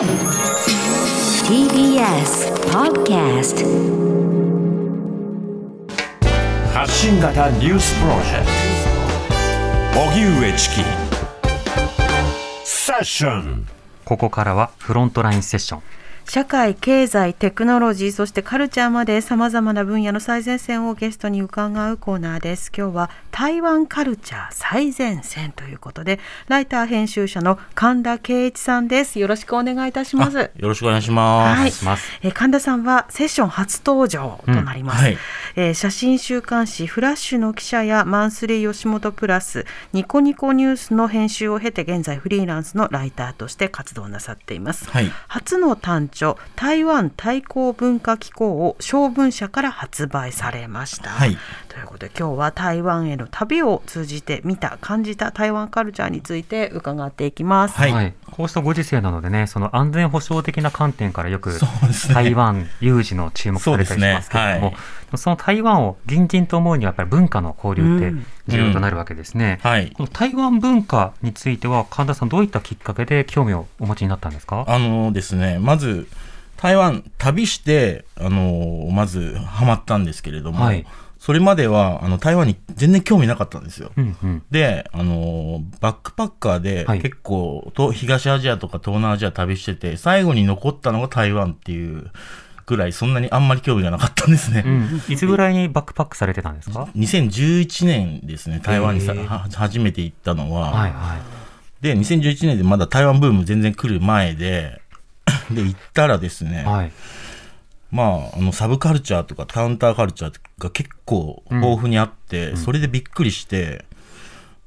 TBS Podcast 発信型ニュースプロジェクト。荻上チキ。セッション。ここからはフロントラインセッション社会、経済、テクノロジー、そしてカルチャーまで様々な分野の最前線をゲストに伺うコーナーです。今日は台湾カルチャー最前線ということで、ライター編集者の神田圭一さんです。よろしくお願いいたします。よろしくお願いします。はいえー神田さんはセッション初登場となります、うんはいえー写真週刊誌フラッシュの記者やマンスリー吉本プラスニコニコニュースの編集を経て現在フリーランスのライターとして活動なさっています、はい初の単著台湾対抗文化機構を小文社から発売されました、はい。ということで今日は台湾への旅を通じて見た感じた台湾カルチャーについて伺っていきます、はい。こうしたご時世なのでねその安全保障的な観点からよく台湾有事の注目されたりしますけれどもそうですね。その台湾を隣人と思うにはやっぱり文化の交流って重要となるわけですね、はい。この台湾文化については神田さんどういったきっかけで興味をお持ちになったんですか？あのですね、まず、台湾旅して、あのまずハマったんですけれども、はいそれまでは、あの、台湾に全然興味なかったんですよ。うんうん。で、あのバックパッカーではい。結構、と東アジアとか東南アジア旅してて、最後に残ったのが台湾っていうぐらい、そんなにあんまり興味がなかったんですね。うん、いつぐらいにバックパックされてたんですか？2011年ですね、台湾にさ、初めて行ったのは、はいはい。で、2011年でまだ台湾ブーム全然来る前で、で、行ったらですね、はい。まあ、あの、サブカルチャーとかカウンターカルチャーが結構豊富にあって、それでびっくりして、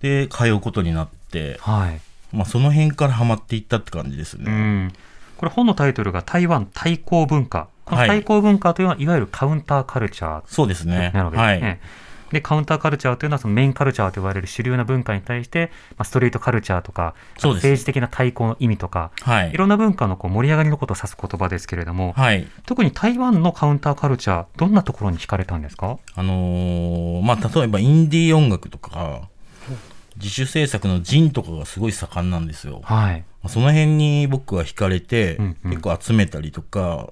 で、通うことになって、はいまあ、その辺からハマっていったって感じですうね。ん、これ本のタイトルが台湾対抗文化。このはい対抗文化というのは、いわゆるカウンターカルチャーそうですね。なるわけですはね。い。で、カウンターカルチャーというのはそのメインカルチャーと言われる主流な文化に対して、まあ、ストリートカルチャーとか、政治的な対抗の意味とか、はいい。ろんな文化のこう盛り上がりのことを指す言葉ですけれども、はい。特に台湾のカウンターカルチャー、どんなところに惹かれたんですか？あのーまあ、例えばインディー音楽とか、自主制作のジンとかがすごい盛んなんですよ。はい。まあその辺に僕は惹かれて、うんうん結構集めたりとか、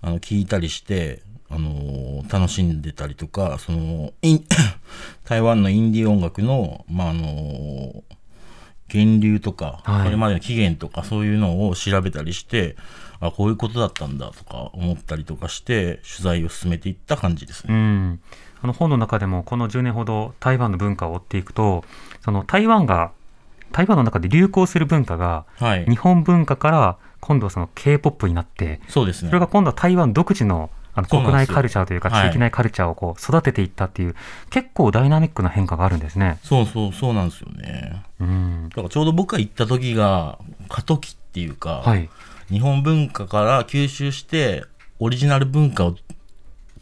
あの、聞いたりして、あのー楽しんでたりとか、その、台湾のインディー音楽の、まあ、あのー源流とか、はいこれまでの起源とかそういうのを調べたりして、あ、こういうことだったんだとか思ったりとかして、取材を進めていった感じですうね。ん、あの本の中でもこの10年ほど台湾の文化を追っていくとその台湾が台湾の中で流行する文化がはい日。本文化から今度はその K-POP になってそうですね。それが今度は台湾独自のあの国内カルチャーというかはい地域内カルチャーをこう育てていったっていう結構ダイナミックな変化があるんですね。そうそう、そうなんですよね。うんだからちょうど僕が行った時が過渡期っていうか、はい日本文化から吸収してオリジナル文化を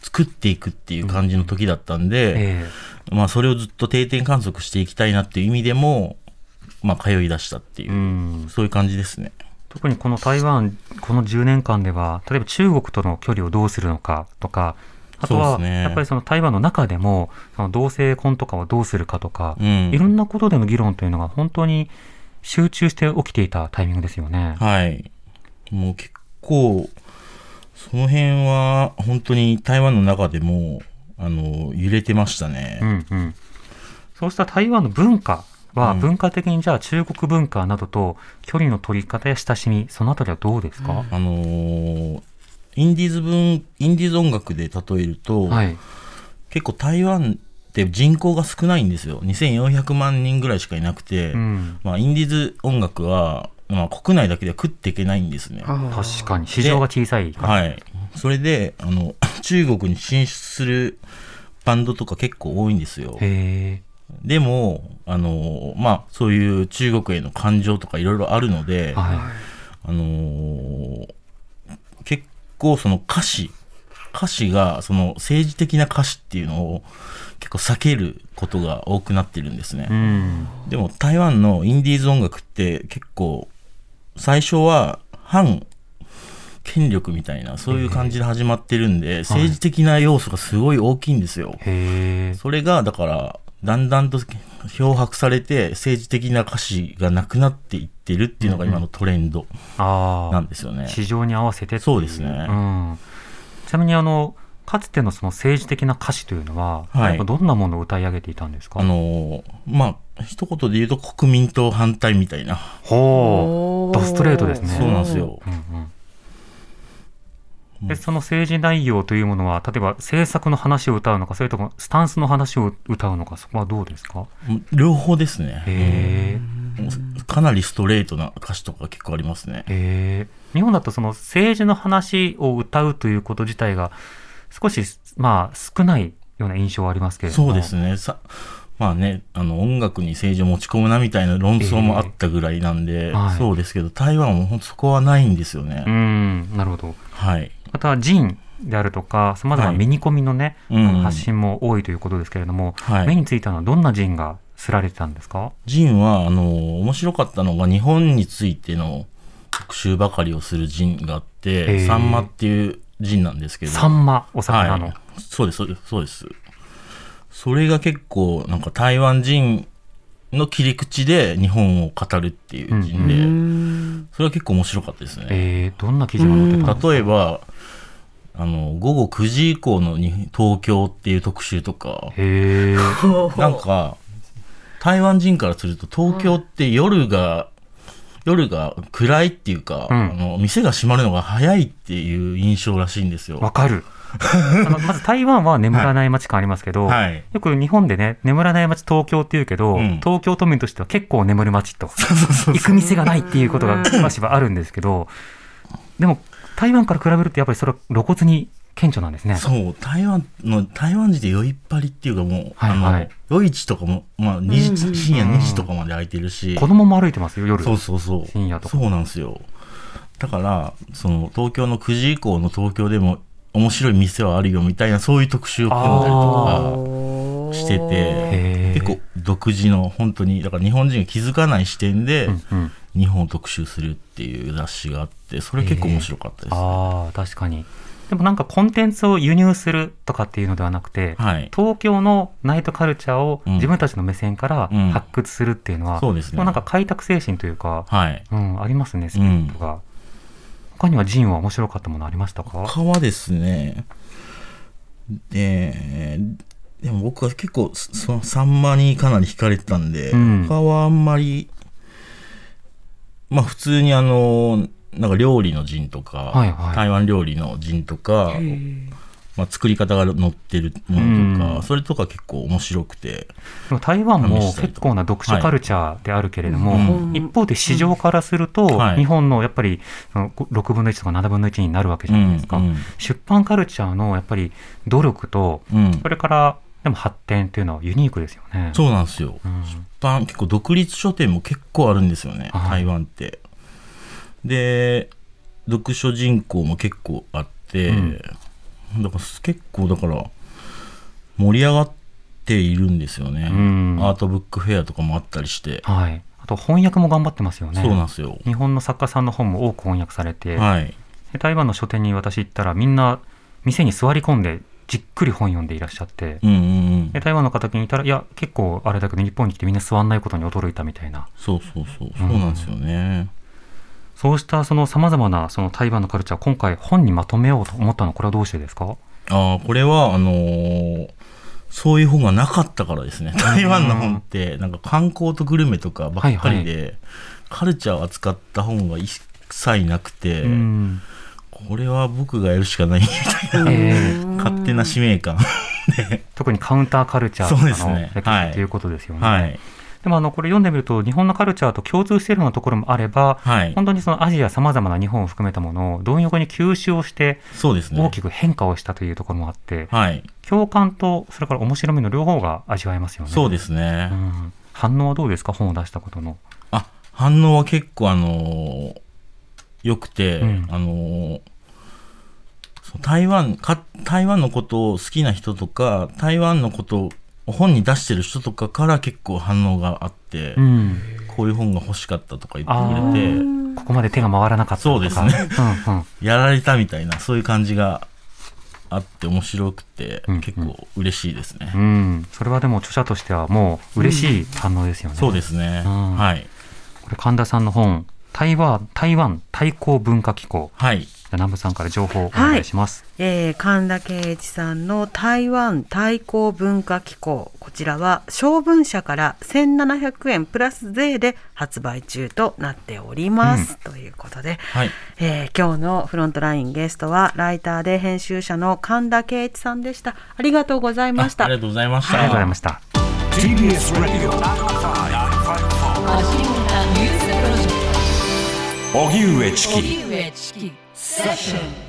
作っていくっていう感じの時だったんで、えまあそれをずっと定点観測していきたいなっていう意味でも、まあ通い出したっていう、えうん、そういう感じですね。特にこの台湾この10年間では例えば中国との距離をどうするのかとかあとはやっぱりその台湾の中でもその同性婚とかをどうするかとか、うんいろんなことでの議論というのが本当に集中して起きていたタイミングですよね。はい。もう結構、その辺は本当に台湾の中でも、あの、揺れてましたね。うんうん、そうした台湾の文化はうん文化的にじゃあ中国文化などと距離の取り方や親しみそのあたりはどうですか、あのーインディーズ文、インディーズ音楽で例えると、はい、結構台湾って人口が少ないんですよ。2400万人ぐらいしかいなくて、うん、まあ、インディーズ音楽は、まあ、国内だけでは食っていけないんですね。確かに市場が小さいから。はい。それで、あの、中国に進出するバンドとか結構多いんですよ。へえでも、あの、まあ、そういう中国への感情とかいろいろあるので、はい。あのー結構その歌詞、歌詞がその政治的な歌詞っていうのを結構避けることが多くなってるんですね。うん。でも台湾のインディーズ音楽って結構最初は反権力みたいなそういう感じで始まってるんで、政治的な要素がすごい大きいんですよ。それがだからだんだんと漂白されて政治的な歌詞がなくなっていってるっていうのが今のトレンドなんですよね。市場に合わせてそうですね。うん、ちなみにあのかつてのその政治的な歌詞というのは、はい。どんなものを歌い上げていたんですか？あのまあ一言で言うと国民党反対みたいな、ほう。ドストレートですね。そうなんですよ。うんうんでその政治内容というものは例えば政策の話を歌うのかそれともスタンスの話を歌うのかそこはどうですか？両方ですね。へえもうかなりストレートな歌詞とか結構ありますね。へえ日本だとその政治の話を歌うということ自体が少しまあ少ないような印象はありますけれどもそうですね。さまあね、あの音楽に政治を持ち込むなみたいな論争もあったぐらいなんで、えーはいそうですけど、台湾は本当そこはないんですよね。うんなるほどはい。またジンであるとかさまざまなはい。ミニコミのね、うん。発信も多いということですけれども、はい。目についたのはどんなジンがすられてたんですか？ジンは、あの、面白かったのが日本についての特集ばかりをするジンがあっへて、ー。サンマっていうジンなんですけど。サンマお魚の、はい、そうです、そうです、そうです。それが結構、なんか台湾人の切り口で日本を語るっていう人で、それは結構面白かったですね。えー、どんな記事が載ってたんですか？例えば、あの、午後9時以降のに東京っていう特集とか、へえ なんか、台湾人からすると東京って夜が、夜が暗いっていうか、うん。あの店が閉まるのが早いっていう印象らしいんですよ。わかるまず台湾は眠らない街感ありますけど、はい。よく日本でね眠らない街東京っていうけど、うん。東京都民としては結構眠る街と行く店がないっていうことがしばしばあるんですけどでも台湾から比べるとやっぱりそれは露骨に顕著なんですね。そう、台湾の、台湾人で酔いっぱりっていうかもう、はいはい。夜市とかも、まあ、2時、深夜2時とかまで空いてるし、子供も歩いてますよ夜。そうそうそう。深夜とか。そうなんですよ。だから、その、東京の9時以降の東京でも面白い店はあるよみたいな、そういう特集を組んだりとかしてて、結構独自の、本当に、だから日本人が気づかない視点で、うんうん。日本を特集するっていう雑誌があって、それ結構面白かったです、ね。ああ確かに。でもなんかコンテンツを輸入するとかっていうのではなくて、はい。東京のナイトカルチャーをうん。自分たちの目線からうん。発掘するっていうのは、そうですね。もなんか開拓精神というか、はい。うん、ありますねスピリットが、他にはジンは面白かったものありましたか？他はですね、で、でも僕は結構そそのサンマにかなり惹かれてたんで、うん。他はあんまり、まあ普通にあの、なんか料理の陣とか、はいはい。台湾料理の陣とか、まあ、作り方が載ってるものとか、うん。それとか結構面白くて、台湾も結構な読書カルチャーであるけれども、はい。一方で市場からすると、はい。日本のやっぱりその6分の1とか7分の1になるわけじゃないですか、うん出版カルチャーのやっぱり努力とうん。うんそれからでも発展っていうのはユニークですよね。そうなんですよ。うん。出版結構独立書店も結構あるんですよね、はい。台湾って。で読書人口も結構あって、うんだから結構だから盛り上がっているんですよね、うん。アートブックフェアとかもあったりして、はい、あと翻訳も頑張ってますよね。そうなんですよ。日本の作家さんの本も多く翻訳されて、はい、で台湾の書店に私行ったらみんな店に座り込んでじっくり本読んでいらっしゃって、うんうんうん。で台湾の方にいたらいや結構あれだけど日本に来てみんな座んないことに驚いたみたいな。そうそうそう。そうなんですよね。そうしたそのさまざまなその台湾のカルチャー今回本にまとめようと思ったのはこれはどうしてですか？ああこれはあのーそういう本がなかったからですね。台湾の本って、なんか観光とグルメとかばっかりで、カルチャーを扱った本が一切なくて、うんこれは僕がやるしかないみたいな、ええ勝手な使命感。特にカウンターカルチャーとかのね歴はい史ということですよね。はい。でもあのこれ読んでみると日本のカルチャーと共通しているようなところもあれば、はい。本当にそのアジアさまざまな日本を含めたものを貪欲に吸収をしてそうですね。大きく変化をしたというところもあって、はい。共感とそれから面白みの両方が味わえますよね。そうですね。うん反応はどうですか？本を出したことの。あ、反応は結構あのー良くて、うんあのー台湾か、台湾のことを好きな人とか、台湾のことを本に出してる人とかから結構反応があって、うん、こういう本が欲しかったとか言あってくれて、ここまで手が回らなかったとか。そうですねうんうんやられたみたいな、そういう感じがあって面白くて、うん結構嬉しいですね。うん、それはでも著者としてはもう嬉しい反応ですよね。そうですね。うんはい。これ神田さんの本台湾台湾対抗文化機構はい。じゃあ南部さんから情報をお願いします。えー神田圭一さんの台湾対抗文化機構こちらは小文社から1700円プラス税で発売中となっております、ということで、はい。えー今日のフロントラインゲストはライターで編集者の神田圭一さんでしたありがとうございましたありがとうございました。ありがとうございました。TBS Radio 荻上チキ Session.